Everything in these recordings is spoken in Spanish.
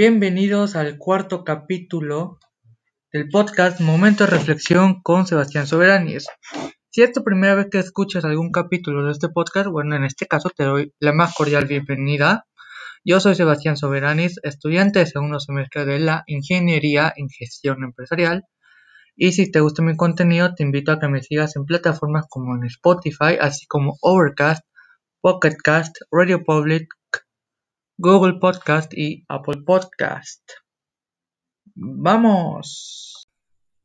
Bienvenidos al cuarto capítulo del podcast Momento de Reflexión con Sebastián Soberanis. Si es tu primera vez que escuchas algún capítulo de este podcast, bueno, en este caso te doy la más cordial bienvenida. Yo soy Sebastián Soberanis, estudiante de segundo semestre de la Ingeniería en Gestión Empresarial. Y si te gusta mi contenido, te invito a que me sigas en plataformas como en Spotify, así como Overcast, Pocket Cast, Radio Public, Google Podcast y Apple Podcast. Vamos.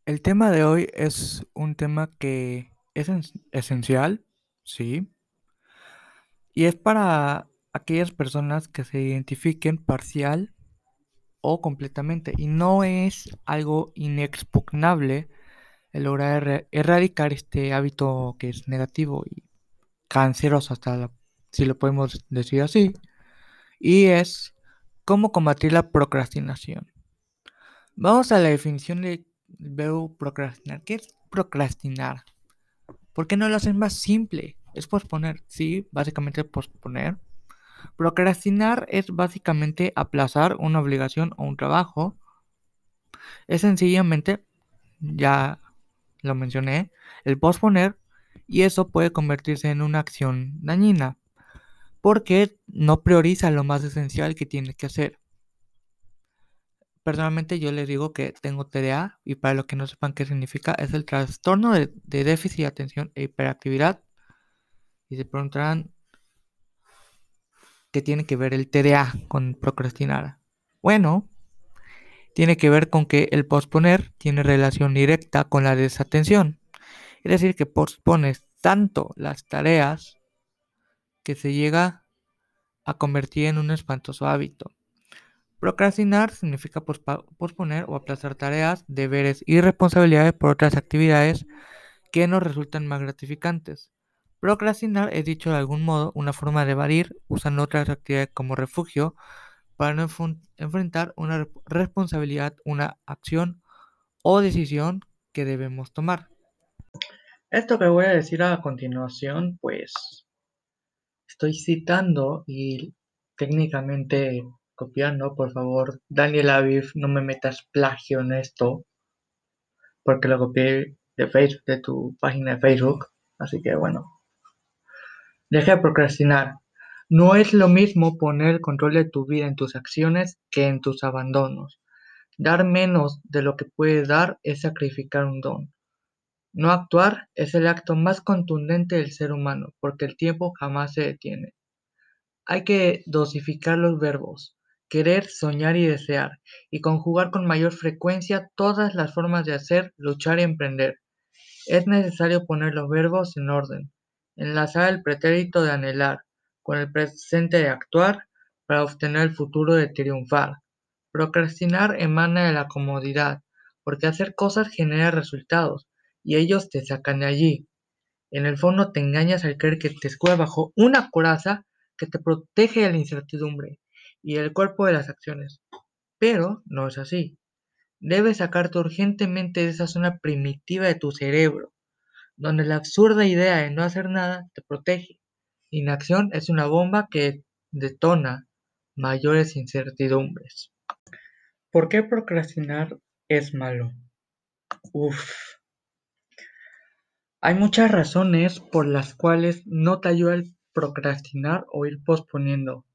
El tema de hoy es un tema que es esencial, sí, y es para aquellas personas que se identifiquen parcial o completamente, y no es algo inexpugnable el lograr erradicar este hábito que es negativo y canceroso hasta si lo podemos decir así y es cómo combatir la procrastinación. Vamos a la definición del verbo procrastinar. ¿Qué es procrastinar? ¿Por qué no lo hacen más simple? Es posponer, sí, básicamente posponer. Procrastinar es básicamente aplazar una obligación o un trabajo. Es sencillamente, ya lo mencioné, el posponer y eso puede convertirse en una acción dañina porque no prioriza lo más esencial que tiene que hacer. Personalmente yo les digo que tengo TDA y para los que no sepan qué significa es el trastorno de, déficit de atención e hiperactividad. Y se preguntarán qué tiene que ver el TDA con procrastinar. Bueno, tiene que ver con que el posponer tiene relación directa con la desatención. Es decir, que pospones tanto las tareas que se llega a convertir en un espantoso hábito. Procrastinar significa posponer o aplazar tareas, deberes y responsabilidades por otras actividades que nos resultan más gratificantes. Procrastinar es dicho de algún modo una forma de evadir usando otras actividades como refugio para no enfrentar una responsabilidad, una acción o decisión que debemos tomar. Esto que voy a decir a continuación, pues Estoy citando y técnicamente copiando, por favor, Daniel Aviv, no me metas plagio en esto, porque lo copié de Facebook, de tu página de Facebook, así que bueno. Deja de procrastinar. No es lo mismo poner el control de tu vida en tus acciones que en tus abandonos. Dar menos de lo que puedes dar es sacrificar un don. No actuar es el acto más contundente del ser humano, porque el tiempo jamás se detiene. Hay que dosificar los verbos, querer, soñar y desear, y conjugar con mayor frecuencia todas las formas de hacer, luchar y emprender. Es necesario poner los verbos en orden, enlazar el pretérito de anhelar con el presente de actuar para obtener el futuro de triunfar. Procrastinar emana de la comodidad, porque hacer cosas genera resultados, y ellos te sacan de allí. En el fondo te engañas al creer que te escuda bajo una coraza que te protege de la incertidumbre y el cuerpo de las acciones. Pero no es así. Debes sacarte urgentemente de esa zona primitiva de tu cerebro, donde la absurda idea de no hacer nada te protege. Inacción es una bomba que detona mayores incertidumbres. ¿Por qué procrastinar es malo? Uf, hay muchas razones por las cuales no te ayuda el procrastinar o ir posponiendo.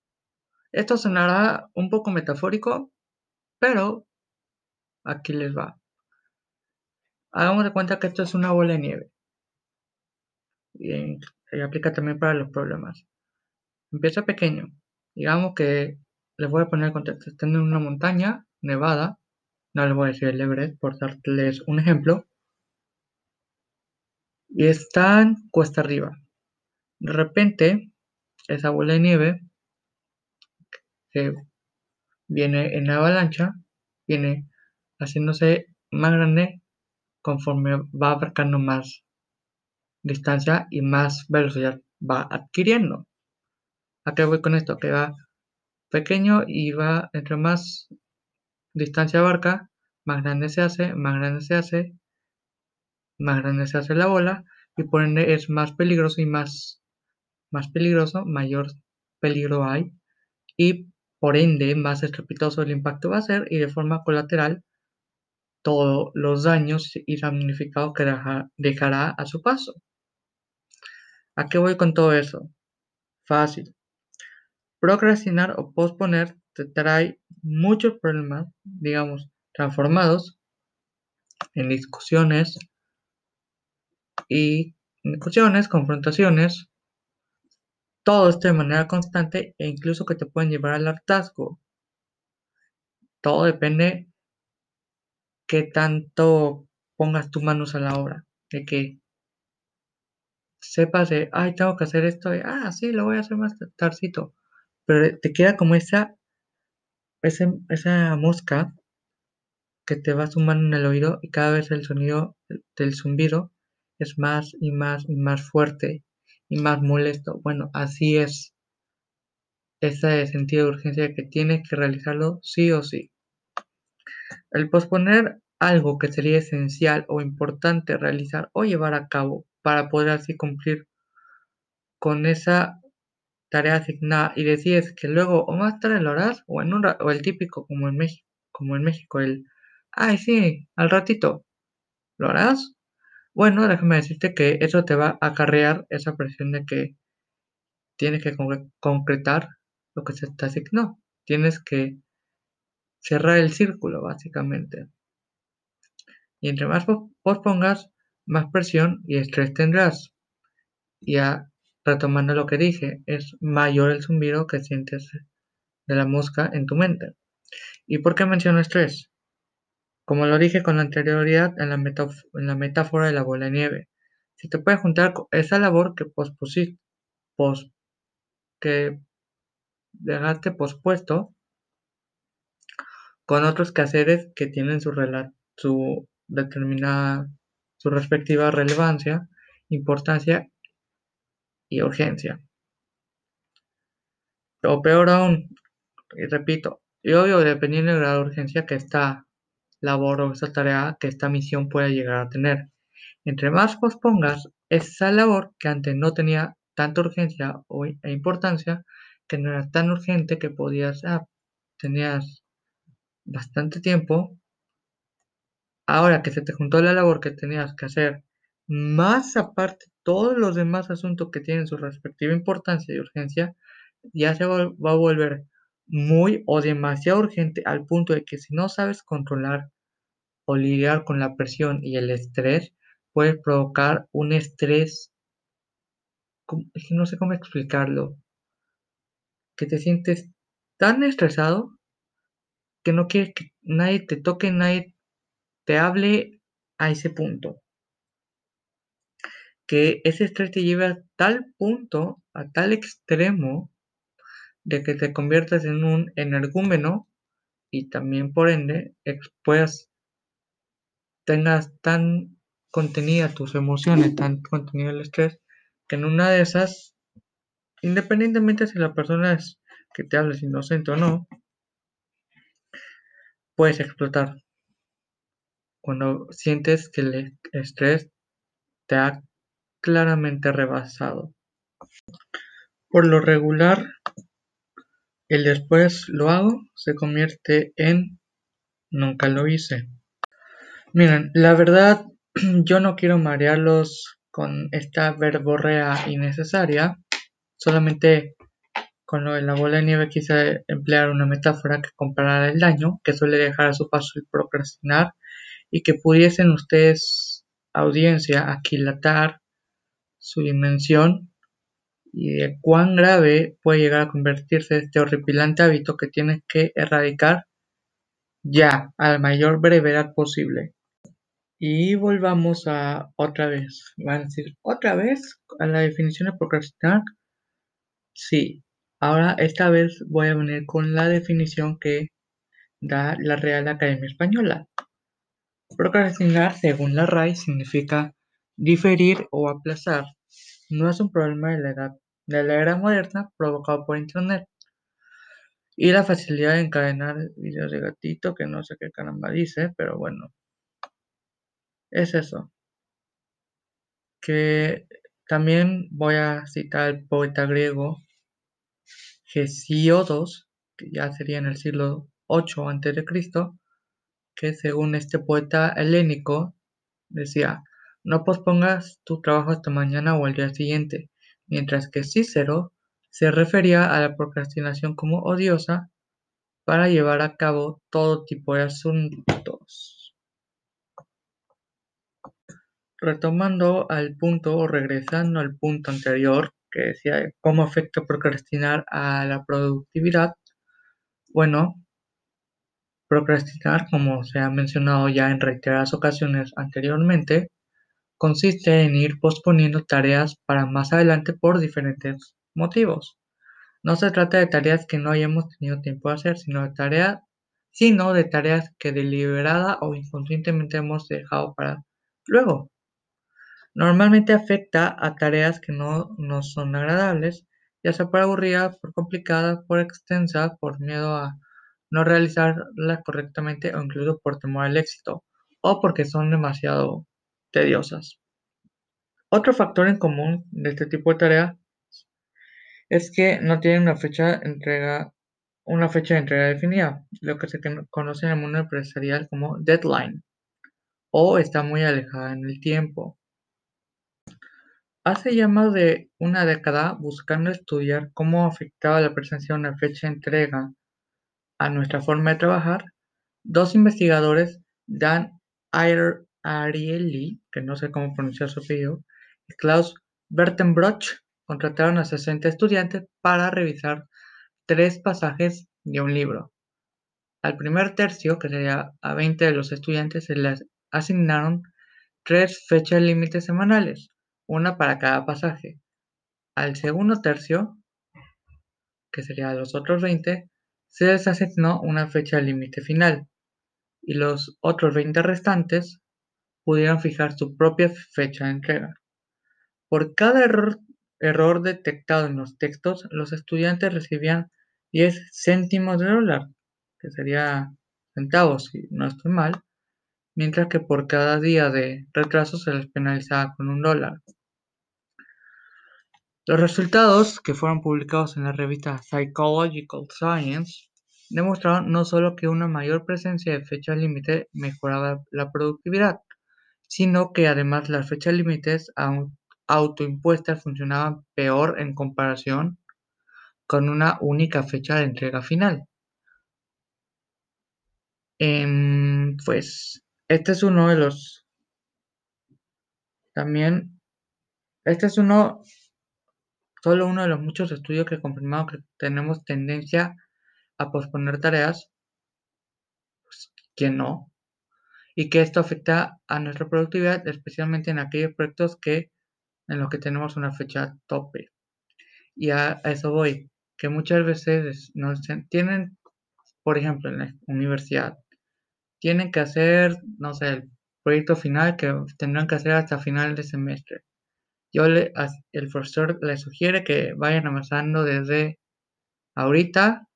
Esto sonará un poco metafórico, pero aquí les va. Hagamos de cuenta que esto es una bola de nieve. Y, aplica también para los problemas. Empieza pequeño. Digamos que les voy a poner contexto. Están en una montaña nevada. No les voy a decir el Everest por darles un ejemplo y están cuesta arriba. De repente, esa bola de nieve viene en avalancha, viene haciéndose más grande conforme va abarcando más distancia y más velocidad va adquiriendo. ¿A qué voy con esto? Que va pequeño y va entre más distancia abarca, más grande se hace, más grande se hace, más grande se hace la bola y por ende es más peligroso y más, más peligroso, mayor peligro hay y por ende, más estrepitoso el impacto va a ser y de forma colateral todos los daños y damnificados que dejará a su paso. ¿A qué voy con todo eso? Fácil. Procrastinar o posponer te trae muchos problemas, digamos, transformados en discusiones y discusiones, confrontaciones, todo esto de manera constante e incluso que te pueden llevar al hartazgo. Todo depende qué tanto pongas tus manos a la obra, de que sepas de, ay, tengo que hacer esto, de, ah, sí, lo voy a hacer más tardito, pero te queda como esa, esa, esa mosca que te va sumando en el oído y cada vez el sonido del zumbido es más y más y más fuerte y más molesto. Bueno, así es ese sentido de urgencia que tienes que realizarlo sí o sí. El posponer algo que sería esencial o importante realizar o llevar a cabo para poder así cumplir con esa tarea asignada y decides que luego o más tarde lo harás o en un o el típico como en México, como en México el ay sí, al ratito lo harás. Bueno, déjame decirte que eso te va a acarrear esa presión de que tienes que concretar lo que se te asignó. Tienes que cerrar el círculo, básicamente. Y entre más pospongas, más presión y estrés tendrás. Ya retomando lo que dije, es mayor el zumbido que sientes de la mosca en tu mente. ¿Y por qué menciono estrés? Como lo dije con anterioridad en la, en la metáfora de la bola de nieve, si te puedes juntar esa labor que pospusiste, pos que dejaste pospuesto con otros quehaceres que tienen su, su determinada, su respectiva relevancia, importancia y urgencia. O peor aún, y repito, y obvio, dependiendo de la urgencia que esta labor o esta tarea que esta misión puede llegar a tener. Entre más pospongas esa labor que antes no tenía tanta urgencia e importancia, que no era tan urgente que podías, ah, tenías bastante tiempo, ahora que se te juntó la labor que tenías que hacer, más aparte todos los demás asuntos que tienen su respectiva importancia y urgencia, ya se va a volver muy o demasiado urgente al punto de que si no sabes controlar o lidiar con la presión y el estrés, puede provocar un estrés, no sé cómo explicarlo, que te sientes tan estresado que no quieres que nadie te toque, nadie te hable a ese punto. Que ese estrés te lleve a tal punto, a tal extremo, de que te conviertas en un energúmeno y también por ende puedas tengas tan contenida tus emociones, tan contenido el estrés, que en una de esas, independientemente si la persona es que te hables inocente o no, puedes explotar. Cuando sientes que el estrés te ha claramente rebasado. Por lo regular, el después lo hago se convierte en nunca lo hice. Miren, la verdad, yo no quiero marearlos con esta verborrea innecesaria. Solamente con lo de la bola de nieve quise emplear una metáfora que comparara el daño que suele dejar a su paso el procrastinar y que pudiesen ustedes, audiencia, aquilatar su dimensión y de cuán grave puede llegar a convertirse este horripilante hábito que tienes que erradicar ya, a la mayor brevedad posible. Y volvamos a otra vez. Van a decir, ¿otra vez? A la definición de procrastinar. Sí, Ahora, esta vez voy a venir con la definición que da la Real Academia Española. Procrastinar, según la RAI, significa diferir o aplazar. No es un problema de la edad de la era moderna provocado por Internet. Y la facilidad de encadenar videos de gatito, que no sé qué caramba dice, pero bueno. Es eso. Que también voy a citar al poeta griego Hesíodos, que ya sería en el siglo 8 a.C., que según este poeta helénico decía, no pospongas tu trabajo hasta mañana o el día siguiente, mientras que Cícero se refería a la procrastinación como odiosa para llevar a cabo todo tipo de asuntos. Retomando al punto o regresando al punto anterior que decía cómo afecta procrastinar a la productividad, bueno, procrastinar, como se ha mencionado ya en reiteradas ocasiones anteriormente, consiste en ir posponiendo tareas para más adelante por diferentes motivos. No se trata de tareas que no hayamos tenido tiempo de hacer, sino de tareas, que deliberada o inconscientemente hemos dejado para luego. Normalmente afecta a tareas que no nos son agradables, ya sea por aburrida, por complicada, por extensa, por miedo a no realizarla correctamente o incluso por temor al éxito o porque son demasiado tediosas. Otro factor en común de este tipo de tarea es que no tienen una fecha de entrega, una fecha de entrega definida, lo que se conoce en el mundo empresarial como deadline, o está muy alejada en el tiempo. Hace ya más de una década, buscando estudiar cómo afectaba la presencia de una fecha de entrega a nuestra forma de trabajar, dos investigadores, Dan Ariely, que no sé cómo pronunciar su apellido, y Klaus Bertenbrock, contrataron a 60 estudiantes para revisar tres pasajes de un libro. Al primer tercio, que sería a 20 de los estudiantes, se les asignaron tres fechas límites semanales, una para cada pasaje. Al segundo tercio, que sería a los otros 20, se les asignó una fecha límite final, y los otros 20 restantes pudieron fijar su propia fecha de entrega. Por cada error error detectado en los textos, los estudiantes recibían 10 céntimos de dólar, que sería centavos si no estoy mal, mientras que por cada día de retraso se les penalizaba con un dólar. Los resultados, que fueron publicados en la revista Psychological Science, demostraron no solo que una mayor presencia de fechas límite mejoraba la productividad, sino que además las fechas límites autoimpuestas funcionaban peor en comparación con una única fecha de entrega final. Em, pues este es uno de los también este es uno solo uno de los muchos estudios que confirmado que tenemos tendencia a posponer tareas pues, que no y que esto afecta a nuestra productividad especialmente en aquellos proyectos que en los que tenemos una fecha tope. Y a, eso voy, que muchas veces nos tienen, por ejemplo, en la universidad, tienen que hacer, no sé, el proyecto final que tendrán que hacer hasta final de semestre. Yo le, el profesor le sugiere que vayan avanzando desde ahorita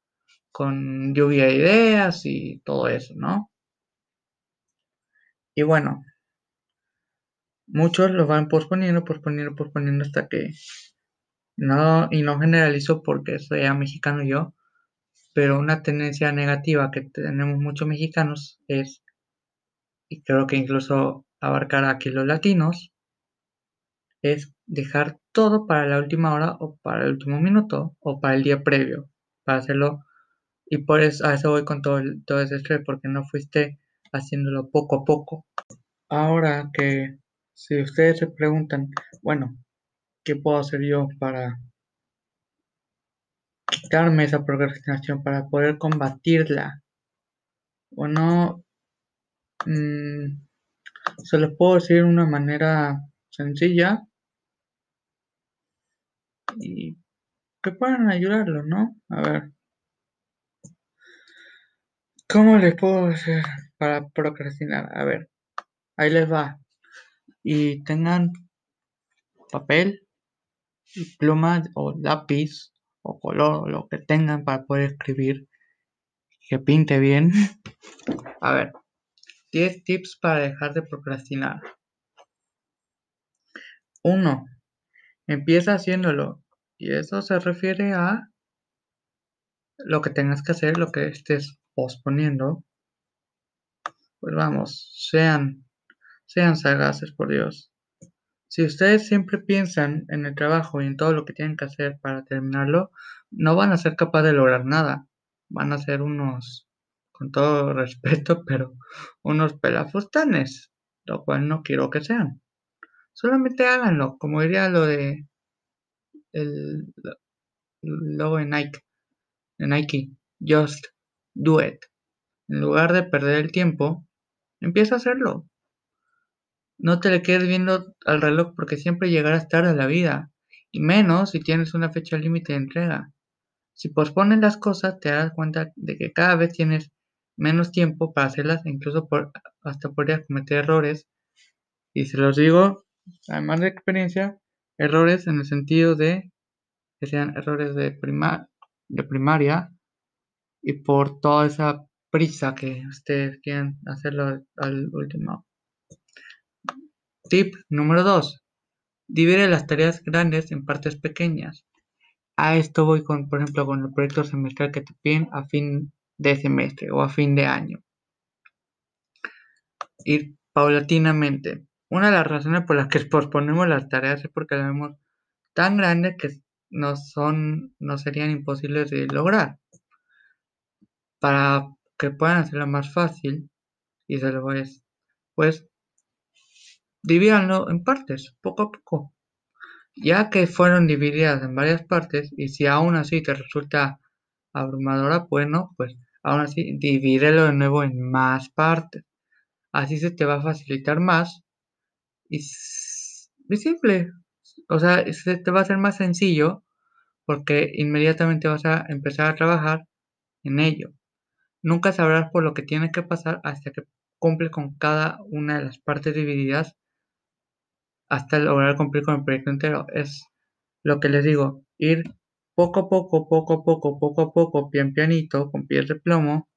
con lluvia de ideas y todo eso, ¿no? Y bueno, Muchos lo van posponiendo, posponiendo, posponiendo hasta que no, y no generalizo porque soy mexicano yo, pero una tendencia negativa que tenemos muchos mexicanos es, y creo que incluso abarcará aquí los latinos, es dejar todo para la última hora o para el último minuto o para el día previo, para hacerlo, y por eso a eso voy con todo, todo ese estrés, porque no fuiste haciéndolo poco a poco. Ahora que si ustedes se preguntan, bueno, ¿qué puedo hacer yo para quitarme esa procrastinación, para poder combatirla? Bueno, mm, se los puedo decir de una manera sencilla y que puedan ayudarlo, ¿no? A ver. ¿Cómo les puedo hacer para procrastinar? A ver, ahí les va y tengan papel pluma o lápiz o color lo que tengan para poder escribir que pinte bien. A ver, 10 tips para dejar de procrastinar. 1. Empieza haciéndolo. Y eso se refiere a lo que tengas que hacer, lo que estés posponiendo, pues vamos, sean, sean sagaces, por Dios. Si ustedes siempre piensan en el trabajo y en todo lo que tienen que hacer para terminarlo, no van a ser capaces de lograr nada. Van a ser unos, con todo respeto, pero unos pelafustanes, lo cual no quiero que sean. Solamente háganlo, como diría lo de el logo de Nike, de Nike, just do it. En lugar de perder el tiempo, empieza a hacerlo. No te le quedes viendo al reloj porque siempre llegarás tarde a la vida, y menos si tienes una fecha límite de entrega. Si pospones las cosas, te das cuenta de que cada vez tienes menos tiempo para hacerlas e incluso por, hasta podrías cometer errores. Y se los digo, además de experiencia, errores en el sentido de que sean errores de, de primaria y por toda esa prisa que ustedes quieren hacerlo al último. Tip número 2. Divide las tareas grandes en partes pequeñas. A esto voy con, por ejemplo, con el proyecto semestral que te piden a fin de semestre o a fin de año. Ir paulatinamente. Una de las razones por las que posponemos las tareas es porque las vemos tan grandes que no son, no serían imposibles de lograr. Para que puedan hacerlo más fácil, y se lo voy pues divídanlo en partes, poco a poco. Ya que fueron divididas en varias partes, y si aún así te resulta abrumadora, bueno, pues aún así divídelo de nuevo en más partes. Así se te va a facilitar más y es simple. O sea, se te va a hacer más sencillo porque inmediatamente vas a empezar a trabajar en ello. Nunca sabrás por lo que tiene que pasar hasta que cumple con cada una de las partes divididas hasta lograr cumplir con el proyecto entero. Es lo que les digo, ir poco a poco, poco a poco, poco a poco, pian pianito, con pies de plomo,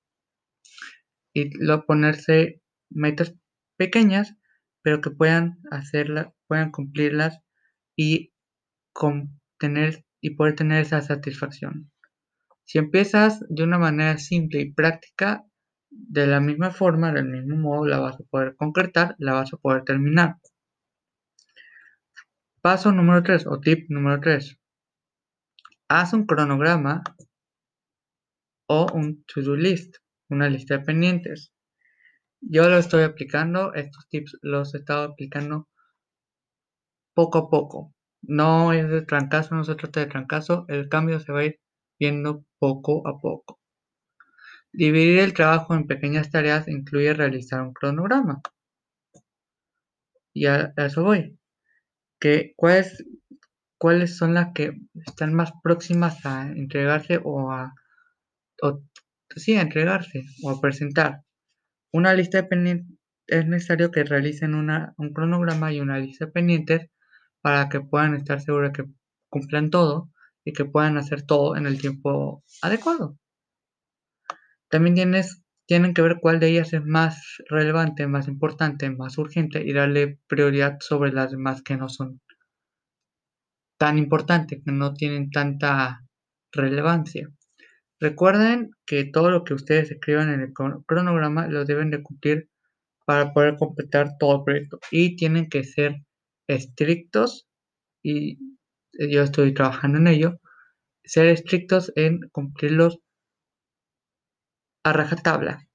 y lo ponerse metas pequeñas, pero que puedan hacerlas, puedan cumplirlas y con tener y poder tener esa satisfacción. Si empiezas de una manera simple y práctica, de la misma forma, del mismo modo, la vas a poder concretar, la vas a poder terminar. Paso número 3 o tip número 3. Haz un cronograma o un to-do list, una lista de pendientes. Yo lo estoy aplicando, estos tips los he estado aplicando poco a poco. No es de trancazo, no se trata de trancazo, el cambio se va a ir viendo poco a poco. Dividir el trabajo en pequeñas tareas incluye realizar un cronograma. Y a, eso voy. Que, ¿cuáles, ¿Cuáles son las que están más próximas a entregarse o a, sí, a entregarse o a presentar? Una lista de pendientes es necesario que realicen una, un cronograma y una lista de pendientes para que puedan estar seguros que cumplan todo y que puedan hacer todo en el tiempo adecuado. También tienes, tienen que ver cuál de ellas es más relevante, más importante, más urgente y darle prioridad sobre las demás que no son tan importantes, que no tienen tanta relevancia. Recuerden que todo lo que ustedes escriban en el cronograma lo deben de cumplir para poder completar todo el proyecto y tienen que ser estrictos y yo estoy trabajando en ello, ser estrictos en cumplirlos a rajatabla.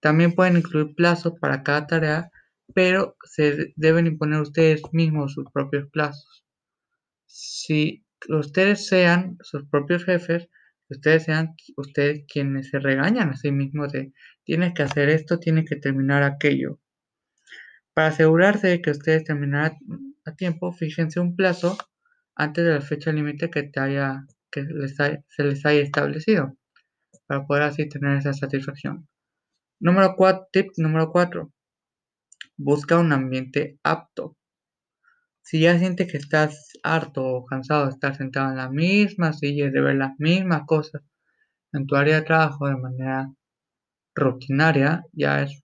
También pueden incluir plazos para cada tarea, pero se deben imponer ustedes mismos sus propios plazos. Si ustedes sean sus propios jefes, ustedes sean ustedes quienes se regañan a sí mismos de tienes que hacer esto, tienes que terminar aquello. Para asegurarse de que ustedes terminarán a tiempo, fíjense un plazo antes de la fecha límite que, haya, que se les haya establecido para poder así tener esa satisfacción. Número 4, tip número 4. Busca un ambiente apto. Si ya sientes que estás harto o cansado de estar sentado en la misma silla y de ver las mismas cosas en tu área de trabajo de manera rutinaria, ya es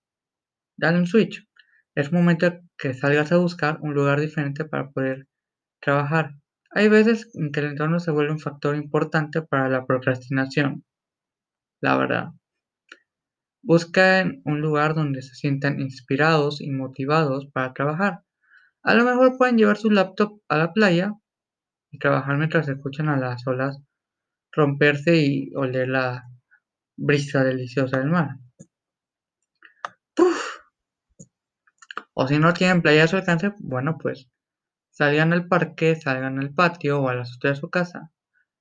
dale un switch. Es momento que salgas a buscar un lugar diferente para poder trabajar. Hay veces en que el entorno se vuelve un factor importante para la procrastinación. la verdad. Buscan un lugar donde se sientan inspirados y motivados para trabajar. A lo mejor pueden llevar su laptop a la playa y trabajar mientras escuchan a las olas romperse y oler la brisa deliciosa del mar. O si no tienen playa a su alcance, bueno, pues salgan al parque, salgan al patio o a la azotea de su casa.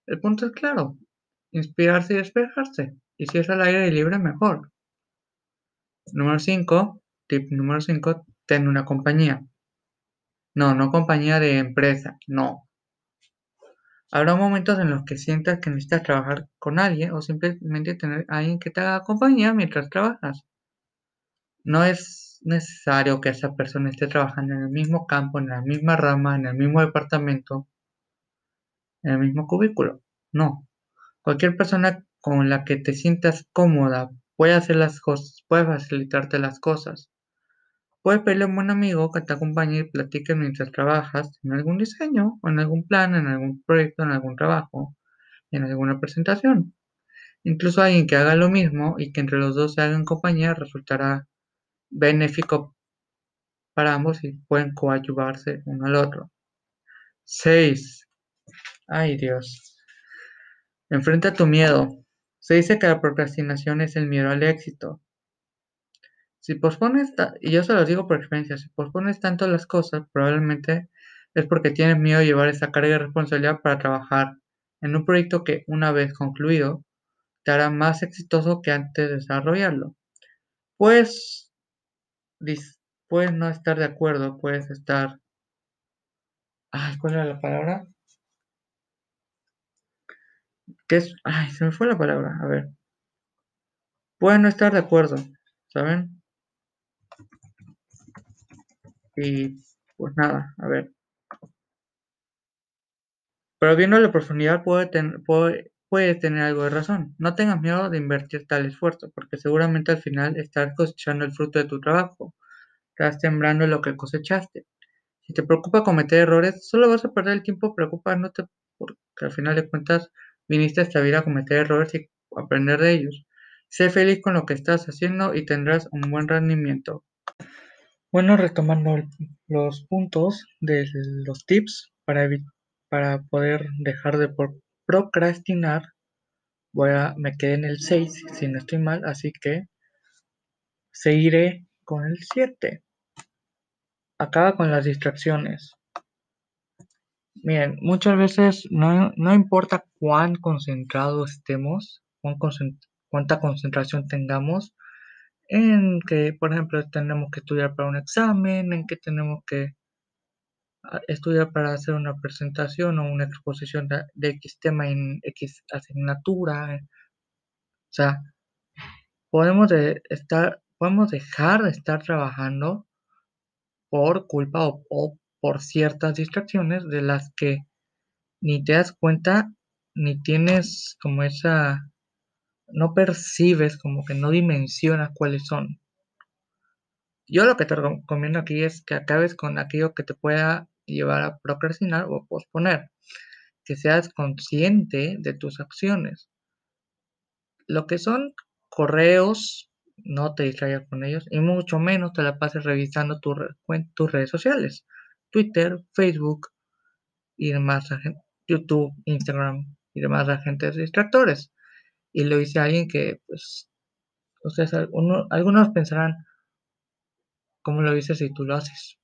El punto es claro, inspirarse y despejarse. Y si es al aire libre, mejor. Número 5, tip número 5, ten una compañía. No, no compañía de empresa, no. Habrá momentos en los que sientas que necesitas trabajar con alguien o simplemente tener a alguien que te haga compañía mientras trabajas. No es necesario que esa persona esté trabajando en el mismo campo, en la misma rama, en el mismo departamento, en el mismo cubículo. No. Cualquier persona con la que te sientas cómoda puede hacer las cosas, puede facilitarte las cosas. Puedes pedirle a un buen amigo que te acompañe y platique mientras trabajas en algún diseño, en algún plan, en algún proyecto, en algún trabajo, en alguna presentación. Incluso alguien que haga lo mismo y que entre los dos se hagan compañía resultará benéfico para ambos y pueden coadyuvarse uno al otro. 6. Ay Dios. Enfrenta tu miedo. Se dice que la procrastinación es el miedo al éxito. Si pospones, y yo se lo digo por experiencia, si pospones tanto las cosas, probablemente es porque tienes miedo de llevar esa carga de responsabilidad para trabajar en un proyecto que, una vez concluido, te hará más exitoso que antes de desarrollarlo. Pues, puedes no estar de acuerdo, puedes estar... Ay, ¿cuál era la palabra? ¿Qué es? Ay, se me fue la palabra. A ver. Puedes no estar de acuerdo, ¿saben? Y pues nada, a ver. Pero viendo la profundidad puede, puede, tener algo de razón. No tengas miedo de invertir tal esfuerzo, porque seguramente al final estás cosechando el fruto de tu trabajo. Estás sembrando lo que cosechaste. Si te preocupa cometer errores, solo vas a perder el tiempo preocupándote porque al final de cuentas viniste a esta vida a cometer errores y aprender de ellos. Sé feliz con lo que estás haciendo y tendrás un buen rendimiento. Bueno, retomando los puntos de los tips para, para poder dejar de procrastinar, voy a, me quedé en el 6 si no estoy mal, así que seguiré con el 7. Acaba con las distracciones. Miren, muchas veces no, no importa cuán concentrados estemos, cuánta concentración tengamos, en que, por ejemplo, tenemos que estudiar para un examen, en que tenemos que estudiar para hacer una presentación o una exposición de, X tema en X asignatura. O sea, podemos, estar, podemos dejar de estar trabajando por culpa o por ciertas distracciones de las que ni te das cuenta ni tienes como esa no percibes, como que no dimensionas cuáles son. Yo lo que te recomiendo aquí es que acabes con aquello que te pueda llevar a procrastinar o posponer, que seas consciente de tus acciones. Lo que son correos, no te distraigas con ellos y mucho menos te la pases revisando tus redes sociales, Twitter, Facebook y demás, YouTube, Instagram y demás agentes distractores y lo dice alguien que, pues, ustedes, algunos pensarán, ¿cómo lo dices si tú lo haces?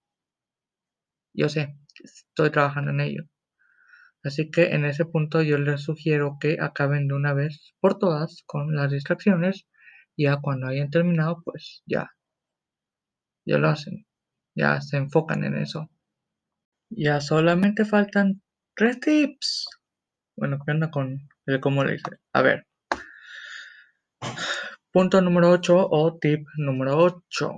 Yo sé, estoy trabajando en ello. Así que en ese punto yo les sugiero que acaben de una vez por todas con las distracciones. Ya cuando hayan terminado, pues ya, ya lo hacen, ya se enfocan en eso. Ya solamente faltan tres tips. Bueno, ¿qué onda con el cómo le dice? A ver, Punto número 8 o tip número 8.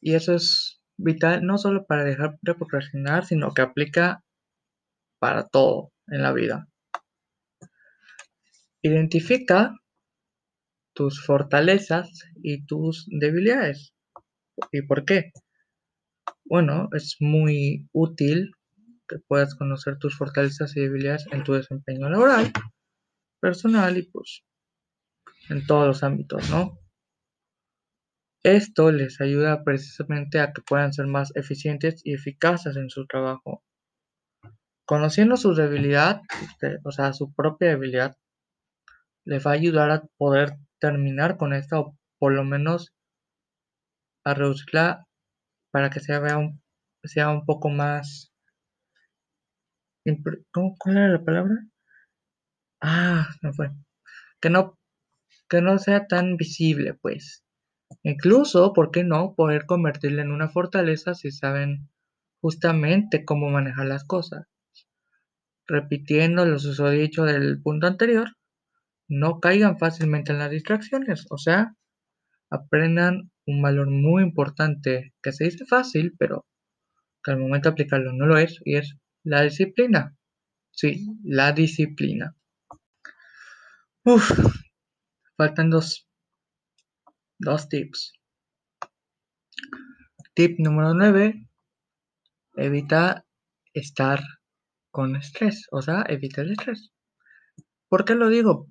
Y eso es vital no solo para dejar de procrastinar, sino que aplica para todo en la vida. Identifica tus fortalezas y tus debilidades. ¿Y por qué? Bueno, es muy útil que puedas conocer tus fortalezas y debilidades en tu desempeño laboral, personal y pues en todos los ámbitos, ¿no? Esto les ayuda precisamente a que puedan ser más eficientes y eficaces en su trabajo. Conociendo su debilidad, o sea, su propia debilidad, les va a ayudar a poder terminar con esta o por lo menos a reducirla para que sea, un, sea un poco más... ¿Cómo, ¿Cuál era la palabra? Ah, no fue. Que no, que no sea tan visible, pues. Incluso, ¿por qué no? Poder convertirla en una fortaleza si saben justamente cómo manejar las cosas. Repitiendo lo dicho del punto anterior, no caigan fácilmente en las distracciones, o sea, aprendan un valor muy importante que se dice fácil, pero que al momento de aplicarlo no lo es, y es la disciplina. Sí, la disciplina. Uf, faltan dos, dos tips. Tip número 9. Evita estar con estrés, o sea, evita el estrés. ¿Por qué lo digo?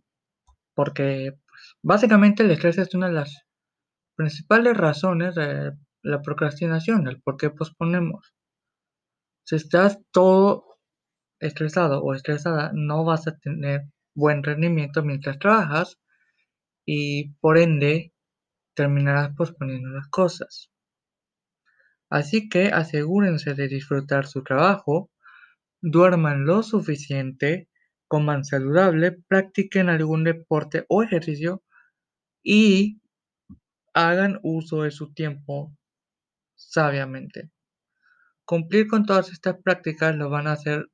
Porque pues, básicamente el estrés es una de las principales razones de la procrastinación, el por qué posponemos. Si estás todo estresado o estresada, no vas a tener buen rendimiento mientras trabajas y por ende terminarás posponiendo las cosas. Así que asegúrense de disfrutar su trabajo, duerman lo suficiente, coman saludable, practiquen algún deporte o ejercicio y hagan uso de su tiempo sabiamente. Cumplir con todas estas prácticas lo van a hacer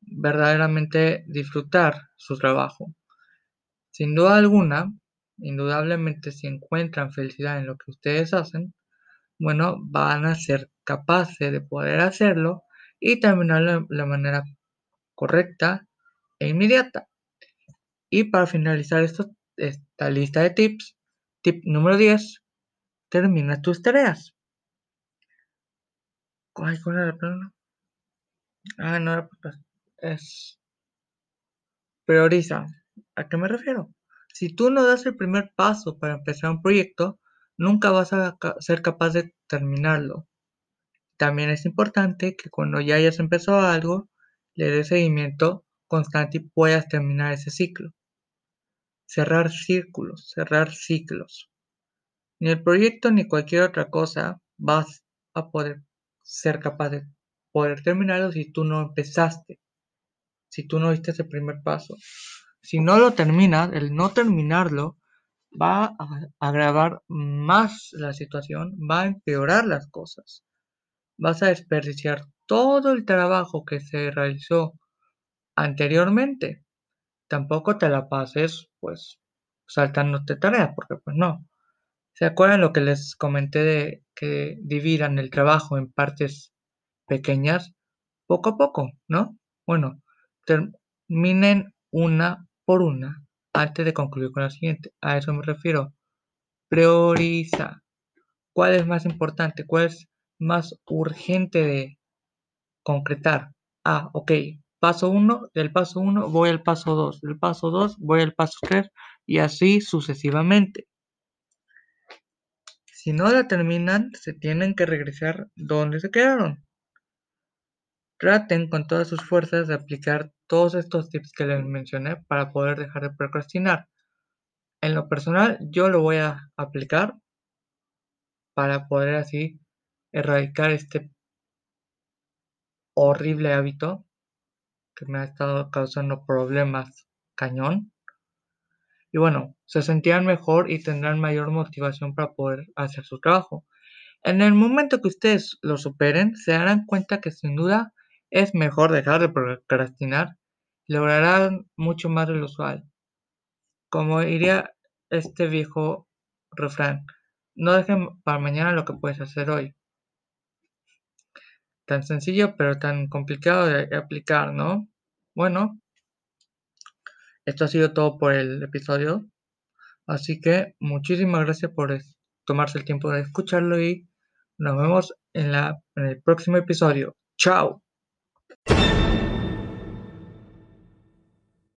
verdaderamente disfrutar su trabajo. Sin duda alguna, indudablemente si encuentran felicidad en lo que ustedes hacen, bueno, van a ser capaces de poder hacerlo y terminarlo de la manera correcta e inmediata. Y para finalizar esta lista de tips, Tip número 10. Termina tus tareas. ¿cuál era la? Ah, no Es. Prioriza. ¿A qué me refiero? Si tú no das el primer paso para empezar un proyecto, nunca vas a ser capaz de terminarlo. También es importante que cuando ya hayas empezado algo, le des seguimiento constante y puedas terminar ese ciclo cerrar círculos, cerrar ciclos. Ni el proyecto ni cualquier otra cosa vas a poder ser capaz de poder terminarlo si tú no empezaste, si tú no diste ese primer paso. Si no lo terminas, el no terminarlo va a agravar más la situación, va a empeorar las cosas. Vas a desperdiciar todo el trabajo que se realizó anteriormente tampoco te la pases pues saltándote tareas, porque pues no. ¿Se acuerdan lo que les comenté de que dividan el trabajo en partes pequeñas? Poco a poco, ¿no? Bueno, terminen una por una antes de concluir con la siguiente. A eso me refiero. Prioriza. ¿Cuál es más importante? ¿Cuál es más urgente de concretar? Ah, ok, paso 1, del paso 1 voy al paso 2, del paso 2 voy al paso 3 y así sucesivamente. Si no la terminan, se tienen que regresar donde se quedaron. Traten con todas sus fuerzas de aplicar todos estos tips que les mencioné para poder dejar de procrastinar. En lo personal, yo lo voy a aplicar para poder así erradicar este horrible hábito que me ha estado causando problemas cañón. Y bueno, se sentirán mejor y tendrán mayor motivación para poder hacer su trabajo. En el momento que ustedes lo superen, se darán cuenta que sin duda es mejor dejar de procrastinar lograrán mucho más de lo usual. Como diría este viejo refrán, no dejen para mañana lo que puedes hacer hoy tan sencillo pero tan complicado de aplicar, ¿no? Bueno, esto ha sido todo por el episodio. Así que muchísimas gracias por tomarse el tiempo de escucharlo y nos vemos en el próximo episodio. ¡Chao! you